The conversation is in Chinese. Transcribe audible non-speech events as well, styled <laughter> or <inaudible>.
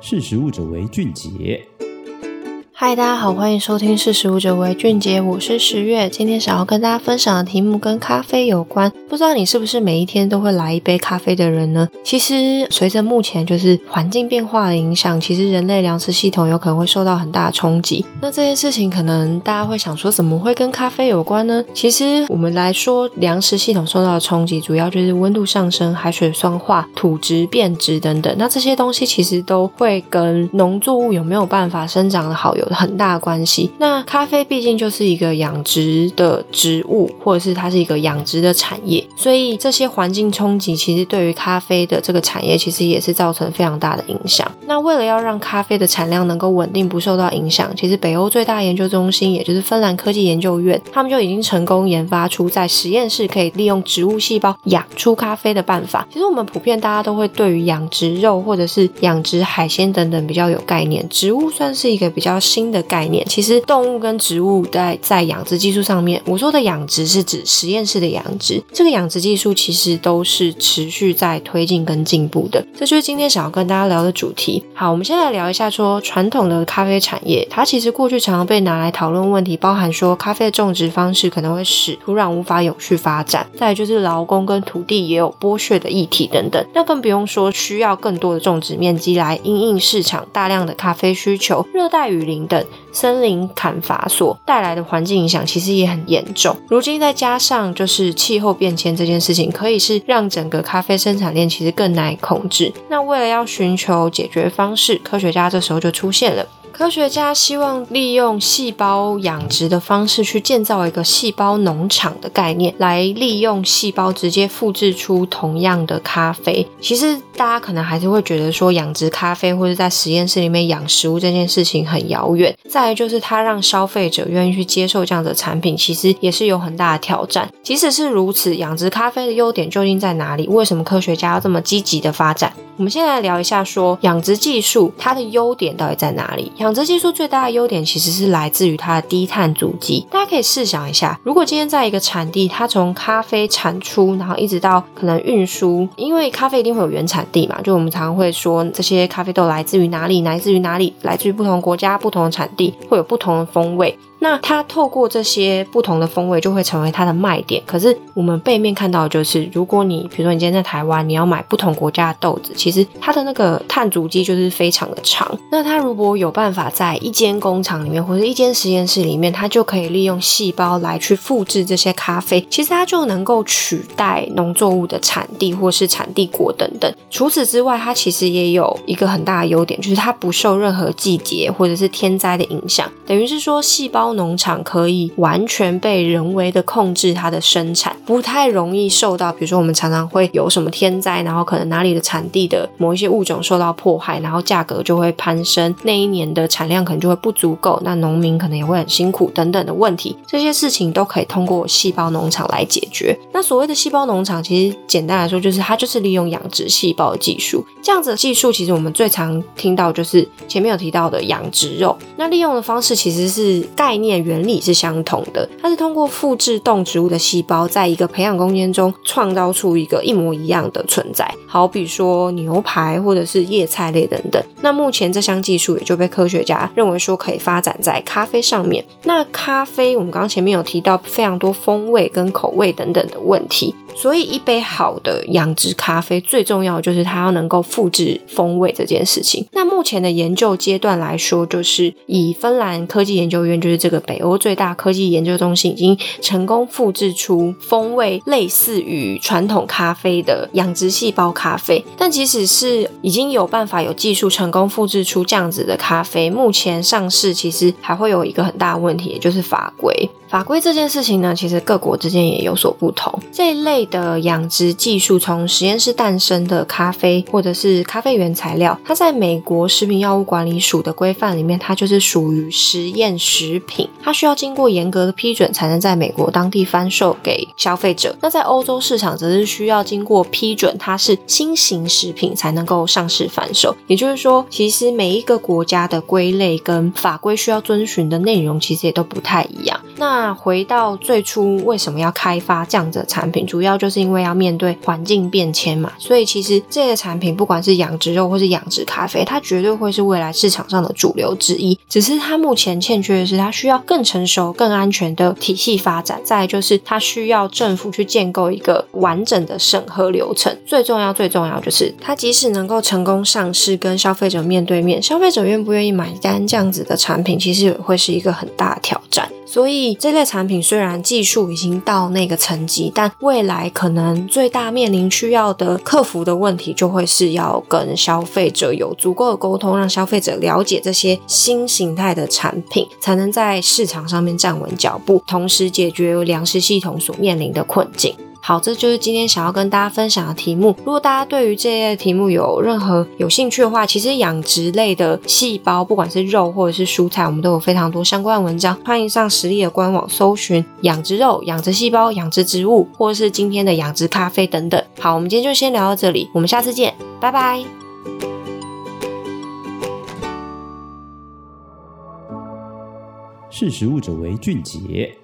识时务者为俊杰。嗨，大家好，欢迎收听《识食物者为俊杰》，我是十月。今天想要跟大家分享的题目跟咖啡有关。不知道你是不是每一天都会来一杯咖啡的人呢？其实，随着目前就是环境变化的影响，其实人类粮食系统有可能会受到很大的冲击。那这件事情，可能大家会想说，怎么会跟咖啡有关呢？其实，我们来说，粮食系统受到的冲击，主要就是温度上升、海水酸化、土质变质等等。那这些东西其实都会跟农作物有没有办法生长的好有很大关系。那咖啡毕竟就是一个养殖的植物，或者是它是一个养殖的产业，所以这些环境冲击其实对于咖啡的这个产业其实也是造成非常大的影响。那为了要让咖啡的产量能够稳定不受到影响，其实北欧最大研究中心，也就是芬兰科技研究院，他们就已经成功研发出在实验室可以利用植物细胞养出咖啡的办法。其实我们普遍大家都会对于养殖肉或者是养殖海鲜等等比较有概念，植物算是一个比较新的概念，其实动物跟植物在在养殖技术上面，我说的养殖是指实验室的养殖，这个养殖技术其实都是持续在推进跟进步的。这就是今天想要跟大家聊的主题。好，我们先来聊一下说传统的咖啡产业，它其实过去常常被拿来讨论问题，包含说咖啡的种植方式可能会使土壤无法永续发展，再就是劳工跟土地也有剥削的议题等等。那更不用说需要更多的种植面积来因应市场大量的咖啡需求，热带雨林等。森林砍伐所带来的环境影响其实也很严重。如今再加上就是气候变迁这件事情，可以是让整个咖啡生产链其实更难以控制。那为了要寻求解决方式，科学家这时候就出现了。科学家希望利用细胞养殖的方式去建造一个细胞农场的概念，来利用细胞直接复制出同样的咖啡。其实大家可能还是会觉得说养殖咖啡或者在实验室里面养食物这件事情很遥远。再来就是它让消费者愿意去接受这样的产品，其实也是有很大的挑战。即使是如此，养殖咖啡的优点究竟在哪里？为什么科学家要这么积极的发展？我们现在来聊一下说养殖技术它的优点到底在哪里？养殖技术最大的优点其实是来自于它的低碳足迹。大家可以试想一下，如果今天在一个产地，它从咖啡产出，然后一直到可能运输，因为咖啡一定会有原产地嘛，就我们常常会说这些咖啡豆来自于哪里，来自于哪里，来自于不同国家、不同的产地，会有不同的风味。那它透过这些不同的风味，就会成为它的卖点。可是我们背面看到的就是，如果你比如说你今天在台湾，你要买不同国家的豆子，其实它的那个碳足迹就是非常的长。那它如果有办法在一间工厂里面或者一间实验室里面，它就可以利用细胞来去复制这些咖啡，其实它就能够取代农作物的产地或是产地国等等。除此之外，它其实也有一个很大的优点，就是它不受任何季节或者是天灾的影响，等于是说细胞。农场可以完全被人为的控制它的生产，不太容易受到，比如说我们常常会有什么天灾，然后可能哪里的产地的某一些物种受到迫害，然后价格就会攀升，那一年的产量可能就会不足够，那农民可能也会很辛苦等等的问题，这些事情都可以通过细胞农场来解决。那所谓的细胞农场，其实简单来说就是它就是利用养殖细胞的技术，这样子的技术其实我们最常听到就是前面有提到的养殖肉，那利用的方式其实是概 <laughs> 念原理是相同的，它是通过复制动植物的细胞，在一个培养空间中创造出一个一模一样的存在，好比说牛排或者是叶菜类等等。那目前这项技术也就被科学家认为说可以发展在咖啡上面。那咖啡我们刚刚前面有提到非常多风味跟口味等等的问题。所以，一杯好的养殖咖啡最重要的就是它要能够复制风味这件事情。那目前的研究阶段来说，就是以芬兰科技研究院，就是这个北欧最大科技研究中心，已经成功复制出风味类似于传统咖啡的养殖细胞咖啡。但即使是已经有办法有技术成功复制出这样子的咖啡，目前上市其实还会有一个很大的问题，也就是法规。法规这件事情呢，其实各国之间也有所不同。这一类的养殖技术从实验室诞生的咖啡，或者是咖啡原材料，它在美国食品药物管理署的规范里面，它就是属于实验食品，它需要经过严格的批准才能在美国当地贩售给消费者。那在欧洲市场则是需要经过批准，它是新型食品才能够上市贩售。也就是说，其实每一个国家的归类跟法规需要遵循的内容，其实也都不太一样。那那回到最初为什么要开发这样子的产品，主要就是因为要面对环境变迁嘛。所以其实这些产品不管是养殖肉或是养殖咖啡，它绝对会是未来市场上的主流之一。只是它目前欠缺的是，它需要更成熟、更安全的体系发展。再就是它需要政府去建构一个完整的审核流程。最重要、最重要就是它即使能够成功上市，跟消费者面对面，消费者愿不愿意买单这样子的产品，其实也会是一个很大的挑战。所以这类产品虽然技术已经到那个层级，但未来可能最大面临需要的克服的问题，就会是要跟消费者有足够的沟通，让消费者了解这些新形态的产品，才能在市场上面站稳脚步，同时解决粮食系统所面临的困境。好，这就是今天想要跟大家分享的题目。如果大家对于这些题目有任何有兴趣的话，其实养殖类的细胞，不管是肉或者是蔬菜，我们都有非常多相关的文章。欢迎上实力的官网搜寻养殖肉、养殖细胞、养殖植物，或者是今天的养殖咖啡等等。好，我们今天就先聊到这里，我们下次见，拜拜。识食物者为俊杰。